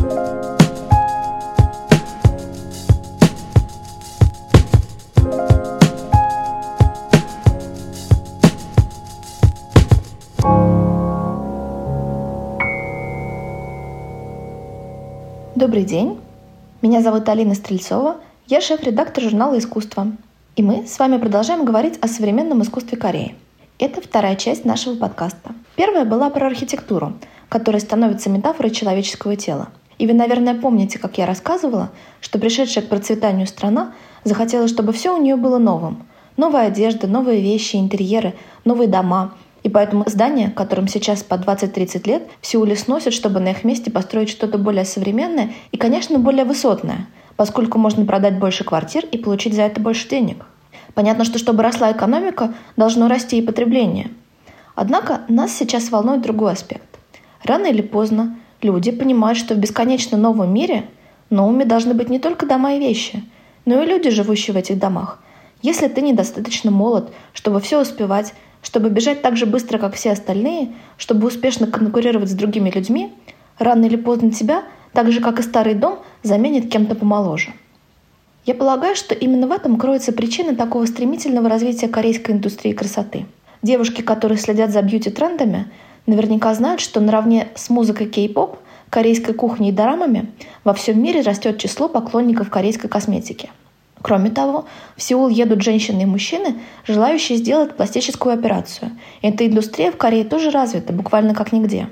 Добрый день. Меня зовут Алина Стрельцова. Я шеф-редактор журнала «Искусство». И мы с вами продолжаем говорить о современном искусстве Кореи. Это вторая часть нашего подкаста. Первая была про архитектуру, которая становится метафорой человеческого тела. И вы, наверное, помните, как я рассказывала, что пришедшая к процветанию страна захотела, чтобы все у нее было новым. Новая одежда, новые вещи, интерьеры, новые дома — и поэтому здания, которым сейчас по 20-30 лет, в Сеуле сносят, чтобы на их месте построить что-то более современное и, конечно, более высотное, поскольку можно продать больше квартир и получить за это больше денег. Понятно, что чтобы росла экономика, должно расти и потребление. Однако нас сейчас волнует другой аспект. Рано или поздно люди понимают, что в бесконечно новом мире новыми должны быть не только дома и вещи, но и люди, живущие в этих домах. Если ты недостаточно молод, чтобы все успевать, чтобы бежать так же быстро, как все остальные, чтобы успешно конкурировать с другими людьми, рано или поздно тебя, так же как и старый дом, заменит кем-то помоложе. Я полагаю, что именно в этом кроется причина такого стремительного развития корейской индустрии красоты. Девушки, которые следят за бьюти-трендами, наверняка знают, что наравне с музыкой кей-поп, корейской кухней и дорамами во всем мире растет число поклонников корейской косметики – Кроме того, в Сеул едут женщины и мужчины, желающие сделать пластическую операцию. Эта индустрия в Корее тоже развита, буквально как нигде.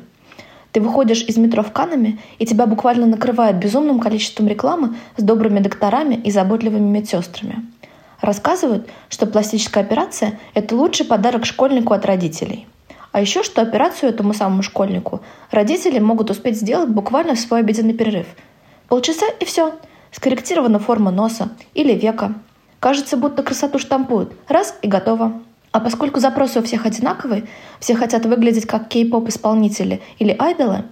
Ты выходишь из метро в Канаме, и тебя буквально накрывает безумным количеством рекламы с добрыми докторами и заботливыми медсестрами. Рассказывают, что пластическая операция – это лучший подарок школьнику от родителей. А еще, что операцию этому самому школьнику родители могут успеть сделать буквально в свой обеденный перерыв. Полчаса и все – скорректирована форма носа или века. Кажется, будто красоту штампуют. Раз и готово. А поскольку запросы у всех одинаковые, все хотят выглядеть как кей-поп-исполнители или айдолы,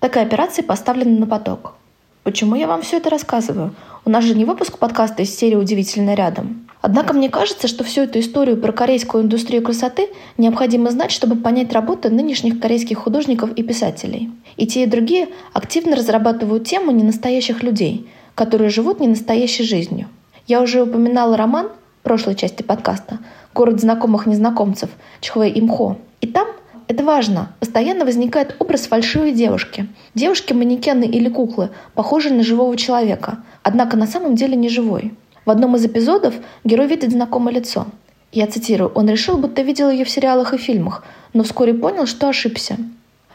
такая операция поставлена на поток. Почему я вам все это рассказываю? У нас же не выпуск подкаста из серии «Удивительно рядом». Однако мне кажется, что всю эту историю про корейскую индустрию красоты необходимо знать, чтобы понять работу нынешних корейских художников и писателей. И те, и другие активно разрабатывают тему ненастоящих людей – которые живут не настоящей жизнью. Я уже упоминала роман прошлой части подкаста «Город знакомых незнакомцев» Чхве Имхо. И там это важно. Постоянно возникает образ фальшивой девушки. Девушки-манекены или куклы, похожие на живого человека, однако на самом деле не живой. В одном из эпизодов герой видит знакомое лицо. Я цитирую, он решил, будто видел ее в сериалах и фильмах, но вскоре понял, что ошибся.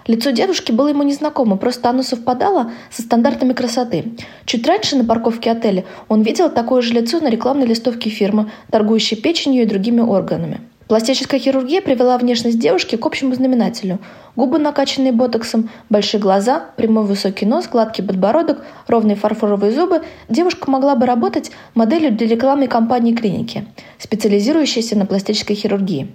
Лицо девушки было ему незнакомо, просто оно совпадало со стандартами красоты. Чуть раньше на парковке отеля он видел такое же лицо на рекламной листовке фирмы, торгующей печенью и другими органами. Пластическая хирургия привела внешность девушки к общему знаменателю. Губы, накачанные ботоксом, большие глаза, прямой высокий нос, гладкий подбородок, ровные фарфоровые зубы. Девушка могла бы работать моделью для рекламной кампании клиники, специализирующейся на пластической хирургии.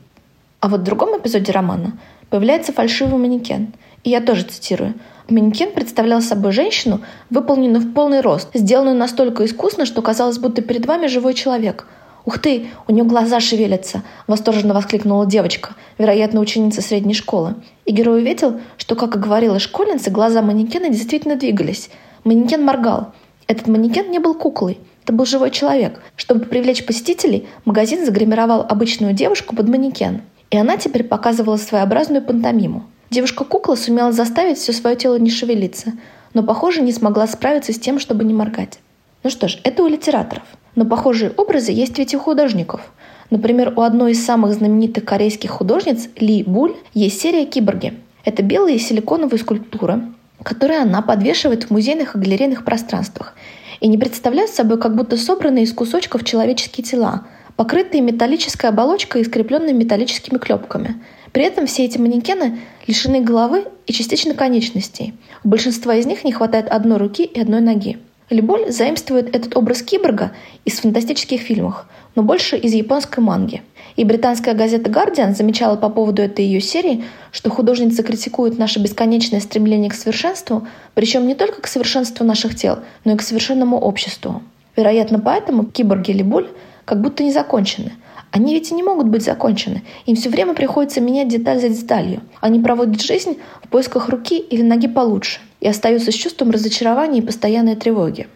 А вот в другом эпизоде романа появляется фальшивый манекен. И я тоже цитирую. Манекен представлял собой женщину, выполненную в полный рост, сделанную настолько искусно, что казалось, будто перед вами живой человек. «Ух ты, у нее глаза шевелятся!» — восторженно воскликнула девочка, вероятно, ученица средней школы. И герой увидел, что, как и говорила школьница, глаза манекена действительно двигались. Манекен моргал. Этот манекен не был куклой. Это был живой человек. Чтобы привлечь посетителей, магазин загримировал обычную девушку под манекен. И она теперь показывала своеобразную пантомиму. Девушка-кукла сумела заставить все свое тело не шевелиться, но, похоже, не смогла справиться с тем, чтобы не моргать. Ну что ж, это у литераторов. Но похожие образы есть ведь и у художников. Например, у одной из самых знаменитых корейских художниц Ли Буль есть серия «Киборги». Это белые силиконовые скульптуры, которые она подвешивает в музейных и галерейных пространствах и не представляют собой как будто собранные из кусочков человеческие тела – покрытые металлической оболочкой и скрепленные металлическими клепками. При этом все эти манекены лишены головы и частично конечностей. У большинства из них не хватает одной руки и одной ноги. Либоль заимствует этот образ киборга из фантастических фильмов, но больше из японской манги. И британская газета «Гардиан» замечала по поводу этой ее серии, что художница критикует наше бесконечное стремление к совершенству, причем не только к совершенству наших тел, но и к совершенному обществу. Вероятно, поэтому киборги Либоль как будто не закончены. Они ведь и не могут быть закончены. Им все время приходится менять деталь за деталью. Они проводят жизнь в поисках руки или ноги получше и остаются с чувством разочарования и постоянной тревоги.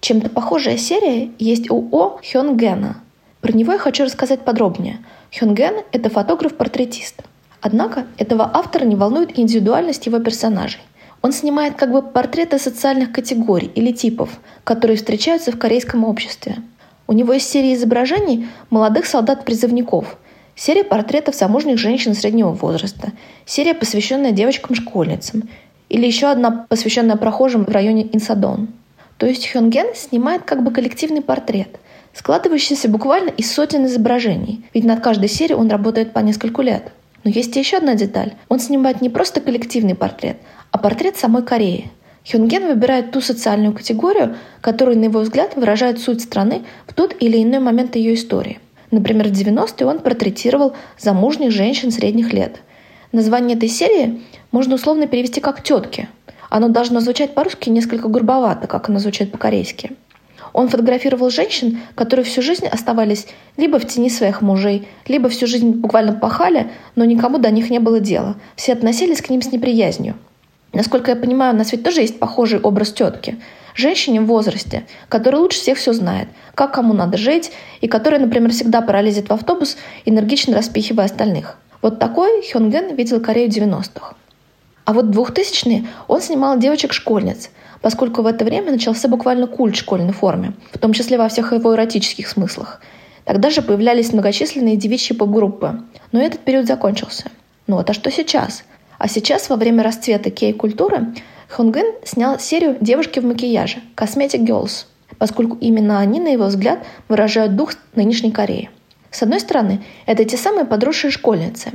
Чем-то похожая серия есть у О Хёнгена. Про него я хочу рассказать подробнее. Хёнген – это фотограф-портретист. Однако этого автора не волнует индивидуальность его персонажей. Он снимает как бы портреты социальных категорий или типов, которые встречаются в корейском обществе. У него есть серия изображений молодых солдат-призывников, серия портретов замужних женщин среднего возраста, серия, посвященная девочкам-школьницам, или еще одна, посвященная прохожим в районе Инсадон. То есть Хёнген снимает как бы коллективный портрет, складывающийся буквально из сотен изображений, ведь над каждой серией он работает по нескольку лет. Но есть еще одна деталь. Он снимает не просто коллективный портрет, а портрет самой Кореи. Хёнген выбирает ту социальную категорию, которая, на его взгляд, выражает суть страны в тот или иной момент ее истории. Например, в 90-е он портретировал замужних женщин средних лет. Название этой серии можно условно перевести как «тетки». Оно должно звучать по-русски несколько грубовато, как оно звучит по-корейски. Он фотографировал женщин, которые всю жизнь оставались либо в тени своих мужей, либо всю жизнь буквально пахали, но никому до них не было дела. Все относились к ним с неприязнью. Насколько я понимаю, у нас ведь тоже есть похожий образ тетки. Женщине в возрасте, которая лучше всех все знает, как кому надо жить, и которая, например, всегда пора лезет в автобус, энергично распихивая остальных. Вот такой Хёнген видел Корею 90-х. А вот в 2000-е он снимал девочек-школьниц, поскольку в это время начался буквально культ школьной форме, в том числе во всех его эротических смыслах. Тогда же появлялись многочисленные девичьи поп-группы. Но этот период закончился. Ну вот, а что сейчас? А сейчас, во время расцвета кей-культуры, Хонгын снял серию «Девушки в макияже» – «Cosmetic Girls», поскольку именно они, на его взгляд, выражают дух нынешней Кореи. С одной стороны, это те самые подросшие школьницы,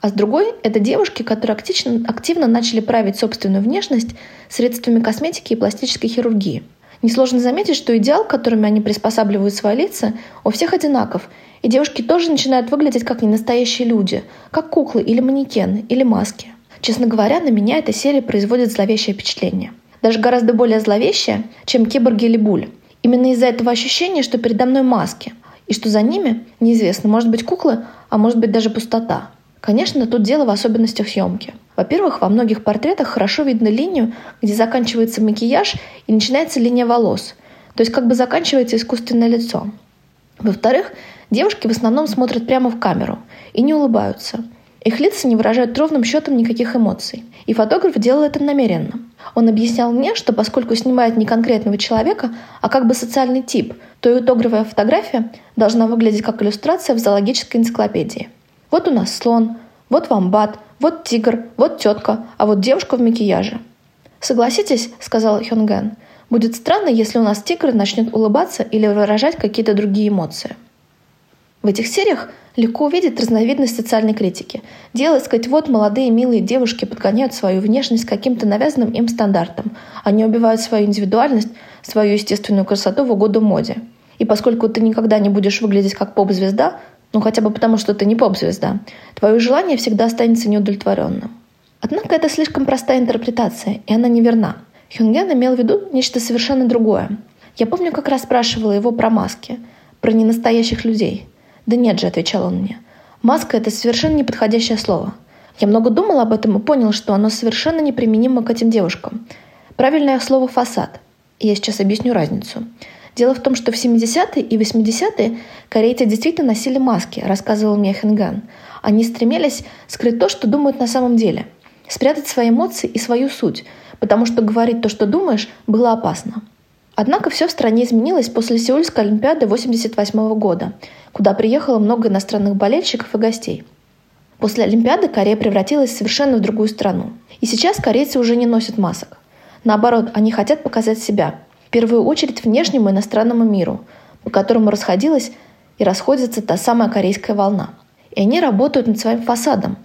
а с другой – это девушки, которые активно, активно начали править собственную внешность средствами косметики и пластической хирургии. Несложно заметить, что идеал, которыми они приспосабливают свои лица, у всех одинаков, и девушки тоже начинают выглядеть как ненастоящие люди, как куклы или манекены, или маски – Честно говоря, на меня эта серия производит зловещее впечатление. Даже гораздо более зловещее, чем киборги или буль. Именно из-за этого ощущения, что передо мной маски, и что за ними, неизвестно, может быть куклы, а может быть даже пустота. Конечно, тут дело в особенностях съемки. Во-первых, во многих портретах хорошо видно линию, где заканчивается макияж и начинается линия волос, то есть как бы заканчивается искусственное лицо. Во-вторых, девушки в основном смотрят прямо в камеру и не улыбаются – их лица не выражают ровным счетом никаких эмоций. И фотограф делал это намеренно. Он объяснял мне, что поскольку снимает не конкретного человека, а как бы социальный тип, то и итоговая фотография должна выглядеть как иллюстрация в зоологической энциклопедии. Вот у нас слон, вот вамбат, вот тигр, вот тетка, а вот девушка в макияже. «Согласитесь», — сказал Хёнген, — «будет странно, если у нас тигр начнет улыбаться или выражать какие-то другие эмоции». В этих сериях легко увидеть разновидность социальной критики. Дело, сказать, вот молодые милые девушки подгоняют свою внешность каким-то навязанным им стандартам. Они убивают свою индивидуальность, свою естественную красоту в угоду моде. И поскольку ты никогда не будешь выглядеть как поп-звезда, ну хотя бы потому, что ты не поп-звезда, твое желание всегда останется неудовлетворенным. Однако это слишком простая интерпретация, и она неверна. Хюнген имел в виду нечто совершенно другое. Я помню, как раз спрашивала его про маски, про ненастоящих людей – «Да нет же», — отвечал он мне. «Маска — это совершенно неподходящее слово. Я много думал об этом и понял, что оно совершенно неприменимо к этим девушкам. Правильное слово «фасад». Я сейчас объясню разницу. Дело в том, что в 70-е и 80-е корейцы действительно носили маски, рассказывал мне Хенган. Они стремились скрыть то, что думают на самом деле, спрятать свои эмоции и свою суть, потому что говорить то, что думаешь, было опасно. Однако все в стране изменилось после Сеульской Олимпиады 1988 года, куда приехало много иностранных болельщиков и гостей. После Олимпиады Корея превратилась совершенно в другую страну. И сейчас корейцы уже не носят масок. Наоборот, они хотят показать себя, в первую очередь внешнему иностранному миру, по которому расходилась и расходится та самая корейская волна. И они работают над своим фасадом,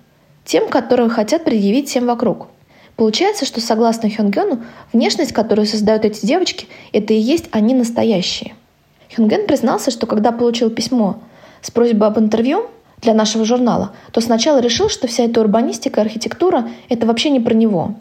тем, который хотят предъявить всем вокруг. Получается, что согласно Хёнгёну, внешность, которую создают эти девочки, это и есть они настоящие – Хюнген признался, что когда получил письмо с просьбой об интервью для нашего журнала, то сначала решил, что вся эта урбанистика и архитектура – это вообще не про него.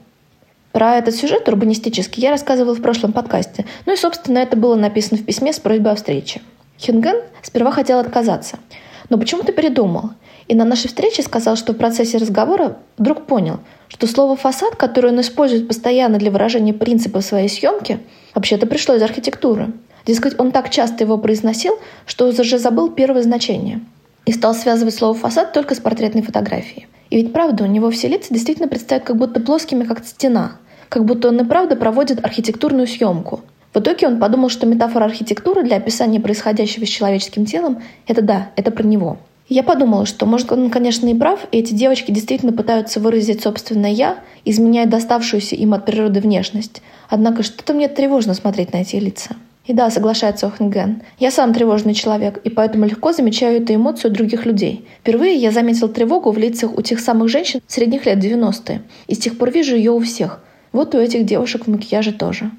Про этот сюжет урбанистический я рассказывала в прошлом подкасте, ну и, собственно, это было написано в письме с просьбой о встрече. Хюнген сперва хотел отказаться, но почему-то передумал. И на нашей встрече сказал, что в процессе разговора вдруг понял, что слово «фасад», которое он использует постоянно для выражения принципов своей съемки, вообще-то пришло из архитектуры. Дескать, он так часто его произносил, что уже забыл первое значение. И стал связывать слово «фасад» только с портретной фотографией. И ведь правда, у него все лица действительно предстают как будто плоскими, как стена. Как будто он и правда проводит архитектурную съемку. В итоге он подумал, что метафора архитектуры для описания происходящего с человеческим телом – это да, это про него. Я подумала, что, может, он, конечно, и прав, и эти девочки действительно пытаются выразить собственное «я», изменяя доставшуюся им от природы внешность. Однако что-то мне тревожно смотреть на эти лица. И да, соглашается Охенген, я сам тревожный человек, и поэтому легко замечаю эту эмоцию других людей. Впервые я заметил тревогу в лицах у тех самых женщин средних лет 90-е, и с тех пор вижу ее у всех. Вот у этих девушек в макияже тоже.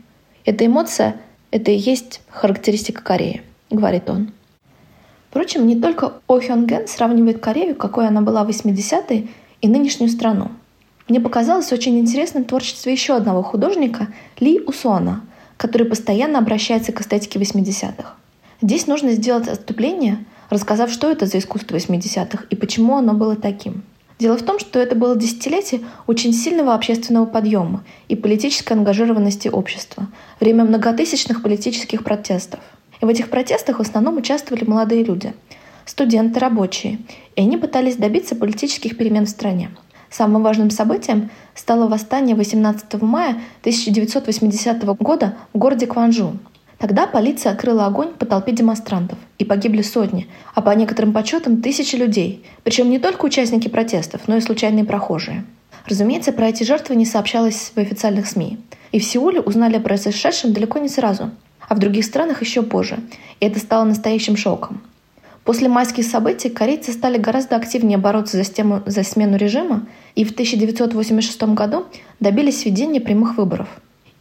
Эта эмоция — это и есть характеристика Кореи, говорит он. Впрочем, не только О Хёнген сравнивает Корею, какой она была в 80-е, и нынешнюю страну. Мне показалось очень интересным творчество еще одного художника Ли Усуана — который постоянно обращается к эстетике 80-х. Здесь нужно сделать отступление, рассказав, что это за искусство 80-х и почему оно было таким. Дело в том, что это было десятилетие очень сильного общественного подъема и политической ангажированности общества, время многотысячных политических протестов. И в этих протестах в основном участвовали молодые люди, студенты, рабочие, и они пытались добиться политических перемен в стране. Самым важным событием стало восстание 18 мая 1980 года в городе Кванжу. Тогда полиция открыла огонь по толпе демонстрантов, и погибли сотни, а по некоторым подсчетам тысячи людей, причем не только участники протестов, но и случайные прохожие. Разумеется, про эти жертвы не сообщалось в официальных СМИ. И в Сеуле узнали о произошедшем далеко не сразу, а в других странах еще позже. И это стало настоящим шоком. После майских событий корейцы стали гораздо активнее бороться за, стему, за смену режима и в 1986 году добились введения прямых выборов.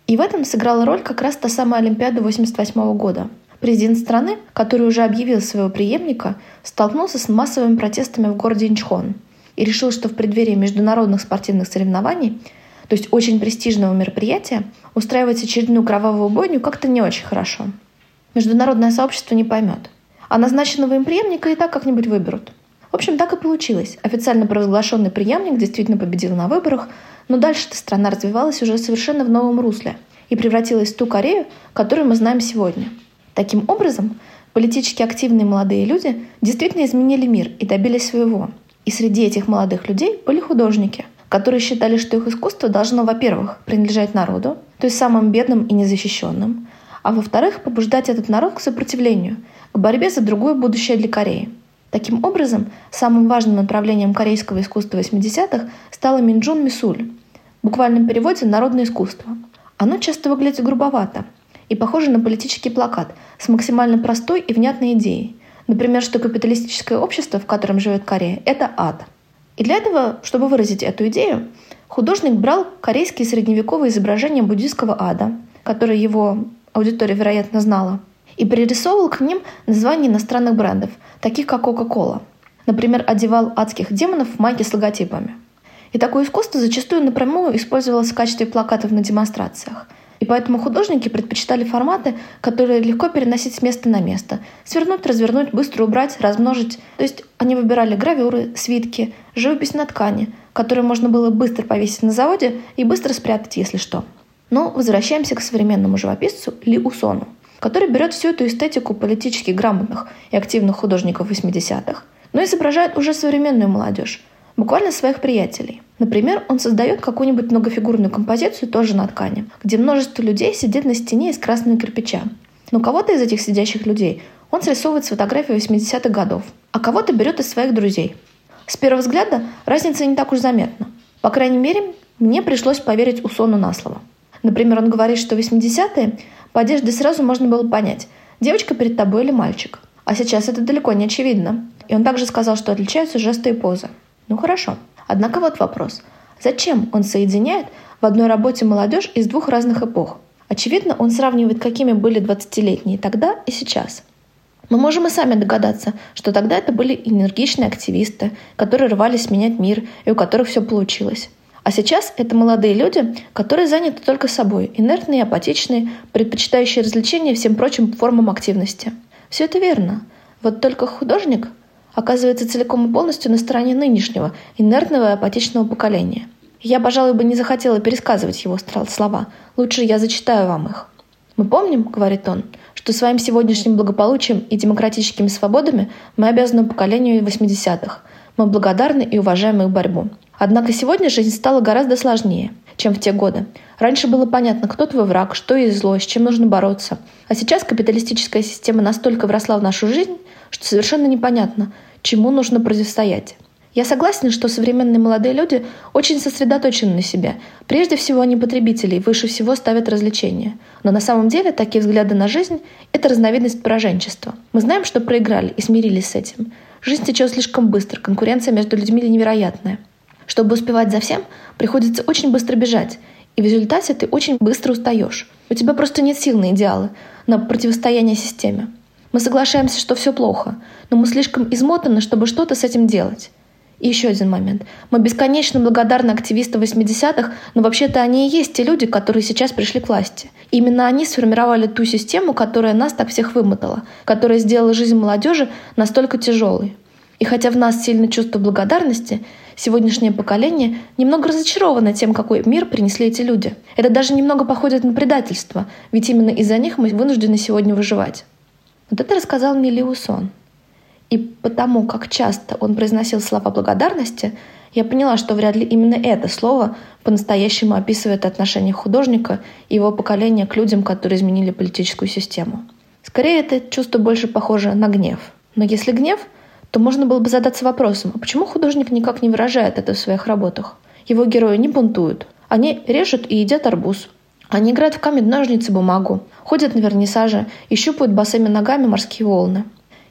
И в этом сыграла роль как раз та самая Олимпиада 1988 года. Президент страны, который уже объявил своего преемника, столкнулся с массовыми протестами в городе Инчхон и решил, что в преддверии международных спортивных соревнований, то есть очень престижного мероприятия, устраивать очередную кровавую бойню как-то не очень хорошо. Международное сообщество не поймет. А назначенного им преемника и так как-нибудь выберут. В общем, так и получилось. Официально провозглашенный преемник действительно победил на выборах, но дальше-то страна развивалась уже совершенно в новом русле и превратилась в ту Корею, которую мы знаем сегодня. Таким образом, политически активные молодые люди действительно изменили мир и добились своего. И среди этих молодых людей были художники, которые считали, что их искусство должно, во-первых, принадлежать народу, то есть самым бедным и незащищенным, а во-вторых, побуждать этот народ к сопротивлению, к борьбе за другое будущее для Кореи. Таким образом, самым важным направлением корейского искусства 80-х стало Минджун Мисуль, в буквальном переводе «народное искусство». Оно часто выглядит грубовато и похоже на политический плакат с максимально простой и внятной идеей. Например, что капиталистическое общество, в котором живет Корея, это ад. И для этого, чтобы выразить эту идею, художник брал корейские средневековые изображения буддийского ада, которые его аудитория, вероятно, знала, и пририсовывал к ним названия иностранных брендов, таких как Coca-Cola. Например, одевал адских демонов в майки с логотипами. И такое искусство зачастую напрямую использовалось в качестве плакатов на демонстрациях. И поэтому художники предпочитали форматы, которые легко переносить с места на место. Свернуть, развернуть, быстро убрать, размножить. То есть они выбирали гравюры, свитки, живопись на ткани, которые можно было быстро повесить на заводе и быстро спрятать, если что. Но возвращаемся к современному живописцу Ли Усону, который берет всю эту эстетику политически грамотных и активных художников 80-х, но изображает уже современную молодежь, буквально своих приятелей. Например, он создает какую-нибудь многофигурную композицию тоже на ткани, где множество людей сидит на стене из красного кирпича. Но кого-то из этих сидящих людей он срисовывает с фотографии 80-х годов, а кого-то берет из своих друзей. С первого взгляда разница не так уж заметна. По крайней мере, мне пришлось поверить Усону на слово – Например, он говорит, что в 80-е по одежде сразу можно было понять, девочка перед тобой или мальчик. А сейчас это далеко не очевидно. И он также сказал, что отличаются жесты и позы. Ну хорошо. Однако вот вопрос. Зачем он соединяет в одной работе молодежь из двух разных эпох? Очевидно, он сравнивает, какими были 20-летние тогда и сейчас. Мы можем и сами догадаться, что тогда это были энергичные активисты, которые рвались менять мир и у которых все получилось. А сейчас это молодые люди, которые заняты только собой, инертные, апатичные, предпочитающие развлечения всем прочим формам активности. Все это верно. Вот только художник, оказывается целиком и полностью на стороне нынешнего, инертного и апатичного поколения. Я, пожалуй, бы не захотела пересказывать его слова. Лучше я зачитаю вам их. «Мы помним, — говорит он, — что своим сегодняшним благополучием и демократическими свободами мы обязаны поколению 80-х. Мы благодарны и уважаем их борьбу. Однако сегодня жизнь стала гораздо сложнее, чем в те годы. Раньше было понятно, кто твой враг, что есть зло, с чем нужно бороться. А сейчас капиталистическая система настолько вросла в нашу жизнь, что совершенно непонятно, чему нужно противостоять. Я согласна, что современные молодые люди очень сосредоточены на себе. Прежде всего, они потребители, выше всего ставят развлечения. Но на самом деле такие взгляды на жизнь – это разновидность пораженчества. Мы знаем, что проиграли и смирились с этим. Жизнь течет слишком быстро, конкуренция между людьми невероятная. Чтобы успевать за всем, приходится очень быстро бежать, и в результате ты очень быстро устаешь. У тебя просто нет сил на идеалы, на противостояние системе. Мы соглашаемся, что все плохо, но мы слишком измотаны, чтобы что-то с этим делать. И еще один момент. Мы бесконечно благодарны активистам 80-х, но вообще-то они и есть те люди, которые сейчас пришли к власти. Именно они сформировали ту систему, которая нас так всех вымотала, которая сделала жизнь молодежи настолько тяжелой. И хотя в нас сильно чувство благодарности, сегодняшнее поколение немного разочаровано тем, какой мир принесли эти люди. Это даже немного походит на предательство, ведь именно из-за них мы вынуждены сегодня выживать. Вот это рассказал мне Лиусон. И потому, как часто он произносил слова благодарности, я поняла, что вряд ли именно это слово по-настоящему описывает отношение художника и его поколения к людям, которые изменили политическую систему. Скорее, это чувство больше похоже на гнев. Но если гнев, то можно было бы задаться вопросом, а почему художник никак не выражает это в своих работах? Его герои не бунтуют. Они режут и едят арбуз. Они играют в камень, ножницы, бумагу, ходят на вернисаже и щупают босыми ногами морские волны.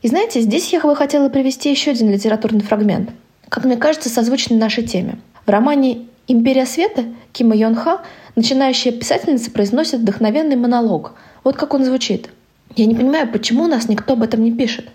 И знаете, здесь я бы хотела привести еще один литературный фрагмент, как мне кажется, созвучный нашей теме. В романе «Империя света» Кима Йон Ха начинающая писательница произносит вдохновенный монолог. Вот как он звучит. «Я не понимаю, почему у нас никто об этом не пишет.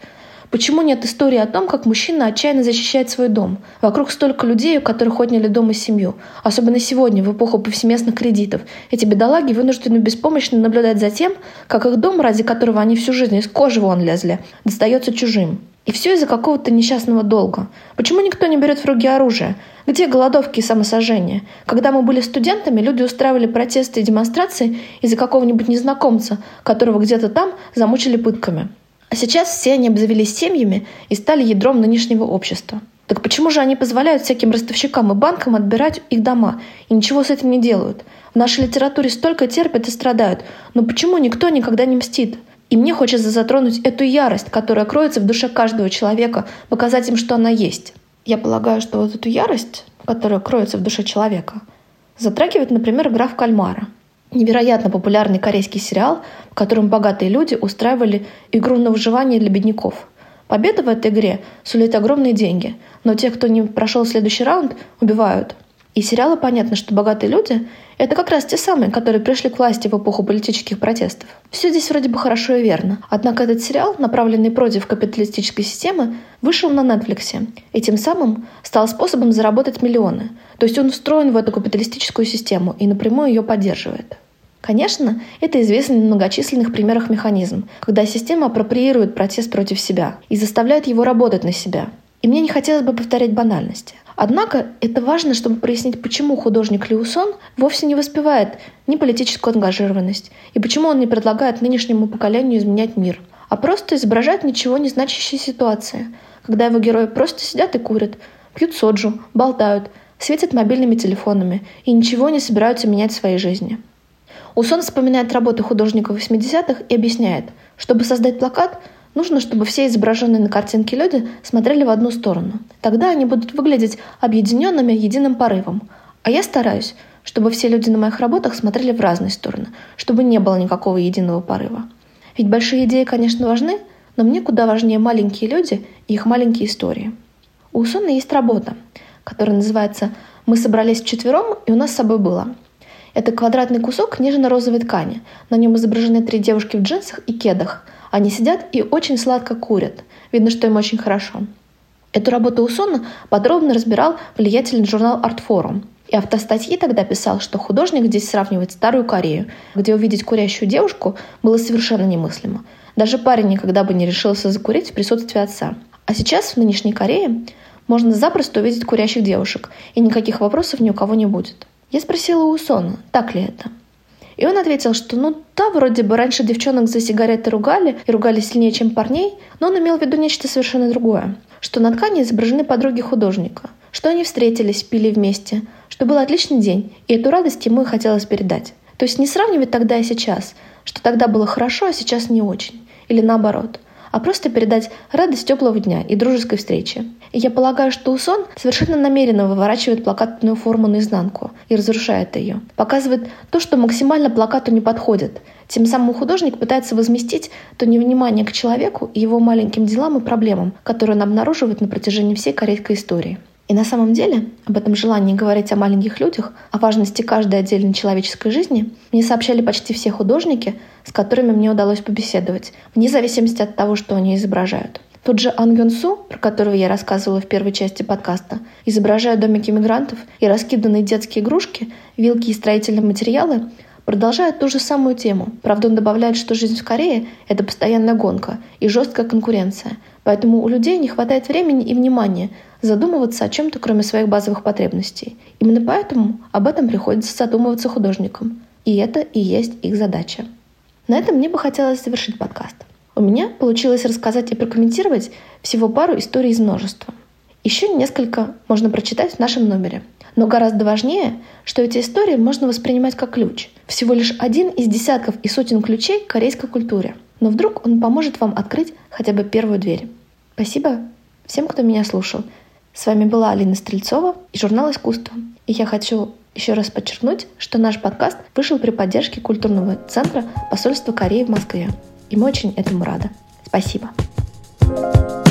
Почему нет истории о том, как мужчина отчаянно защищает свой дом? Вокруг столько людей, у которых отняли дом и семью. Особенно сегодня, в эпоху повсеместных кредитов. Эти бедолаги вынуждены беспомощно наблюдать за тем, как их дом, ради которого они всю жизнь из кожи вон лезли, достается чужим. И все из-за какого-то несчастного долга. Почему никто не берет в руки оружие? Где голодовки и самосожжения? Когда мы были студентами, люди устраивали протесты и демонстрации из-за какого-нибудь незнакомца, которого где-то там замучили пытками. А сейчас все они обзавелись семьями и стали ядром нынешнего общества. Так почему же они позволяют всяким ростовщикам и банкам отбирать их дома и ничего с этим не делают? В нашей литературе столько терпят и страдают, но почему никто никогда не мстит? И мне хочется затронуть эту ярость, которая кроется в душе каждого человека, показать им, что она есть. Я полагаю, что вот эту ярость, которая кроется в душе человека, затрагивает, например, граф Кальмара – невероятно популярный корейский сериал, в котором богатые люди устраивали игру на выживание для бедняков. Победа в этой игре сулит огромные деньги, но тех, кто не прошел следующий раунд, убивают. И сериала понятно, что богатые люди — это как раз те самые, которые пришли к власти в эпоху политических протестов. Все здесь вроде бы хорошо и верно. Однако этот сериал, направленный против капиталистической системы, вышел на Netflix и тем самым стал способом заработать миллионы. То есть он встроен в эту капиталистическую систему и напрямую ее поддерживает. Конечно, это известный на многочисленных примерах механизм, когда система апроприирует протест против себя и заставляет его работать на себя. И мне не хотелось бы повторять банальности. Однако это важно, чтобы прояснить, почему художник Лиусон вовсе не воспевает ни политическую ангажированность, и почему он не предлагает нынешнему поколению изменять мир, а просто изображает ничего не значащие ситуации, когда его герои просто сидят и курят, пьют соджу, болтают, светят мобильными телефонами и ничего не собираются менять в своей жизни. Усон вспоминает работы художников 80-х и объясняет, чтобы создать плакат, нужно, чтобы все изображенные на картинке люди смотрели в одну сторону. Тогда они будут выглядеть объединенными единым порывом. А я стараюсь, чтобы все люди на моих работах смотрели в разные стороны, чтобы не было никакого единого порыва. Ведь большие идеи, конечно, важны, но мне куда важнее маленькие люди и их маленькие истории. У Усона есть работа, которая называется «Мы собрались вчетвером, и у нас с собой было». Это квадратный кусок нежно-розовой ткани. На нем изображены три девушки в джинсах и кедах. Они сидят и очень сладко курят. Видно, что им очень хорошо. Эту работу Усона подробно разбирал влиятельный журнал «Артфорум». И автор статьи тогда писал, что художник здесь сравнивает Старую Корею, где увидеть курящую девушку было совершенно немыслимо. Даже парень никогда бы не решился закурить в присутствии отца. А сейчас в нынешней Корее можно запросто увидеть курящих девушек, и никаких вопросов ни у кого не будет. Я спросила у Сона, так ли это. И он ответил, что ну да, вроде бы раньше девчонок за сигареты ругали, и ругали сильнее, чем парней, но он имел в виду нечто совершенно другое. Что на ткани изображены подруги художника, что они встретились, пили вместе, что был отличный день, и эту радость ему и хотелось передать. То есть не сравнивать тогда и сейчас, что тогда было хорошо, а сейчас не очень. Или наоборот – а просто передать радость теплого дня и дружеской встречи. Я полагаю, что Усон совершенно намеренно выворачивает плакатную форму наизнанку и разрушает ее. Показывает то, что максимально плакату не подходит. Тем самым художник пытается возместить то невнимание к человеку и его маленьким делам и проблемам, которые он обнаруживает на протяжении всей корейской истории. И на самом деле об этом желании говорить о маленьких людях, о важности каждой отдельной человеческой жизни мне сообщали почти все художники, с которыми мне удалось побеседовать, вне зависимости от того, что они изображают. Тот же Ан Гюн Су, про которого я рассказывала в первой части подкаста, изображая домики мигрантов и раскиданные детские игрушки, вилки и строительные материалы, продолжает ту же самую тему. Правда, он добавляет, что жизнь в Корее — это постоянная гонка и жесткая конкуренция, поэтому у людей не хватает времени и внимания задумываться о чем-то, кроме своих базовых потребностей. Именно поэтому об этом приходится задумываться художникам. И это и есть их задача. На этом мне бы хотелось завершить подкаст. У меня получилось рассказать и прокомментировать всего пару историй из множества. Еще несколько можно прочитать в нашем номере. Но гораздо важнее, что эти истории можно воспринимать как ключ. Всего лишь один из десятков и сотен ключей к корейской культуре. Но вдруг он поможет вам открыть хотя бы первую дверь. Спасибо всем, кто меня слушал. С вами была Алина Стрельцова и журнал «Искусство». И я хочу еще раз подчеркнуть, что наш подкаст вышел при поддержке культурного центра посольства Кореи в Москве. И мы очень этому рады. Спасибо. thank you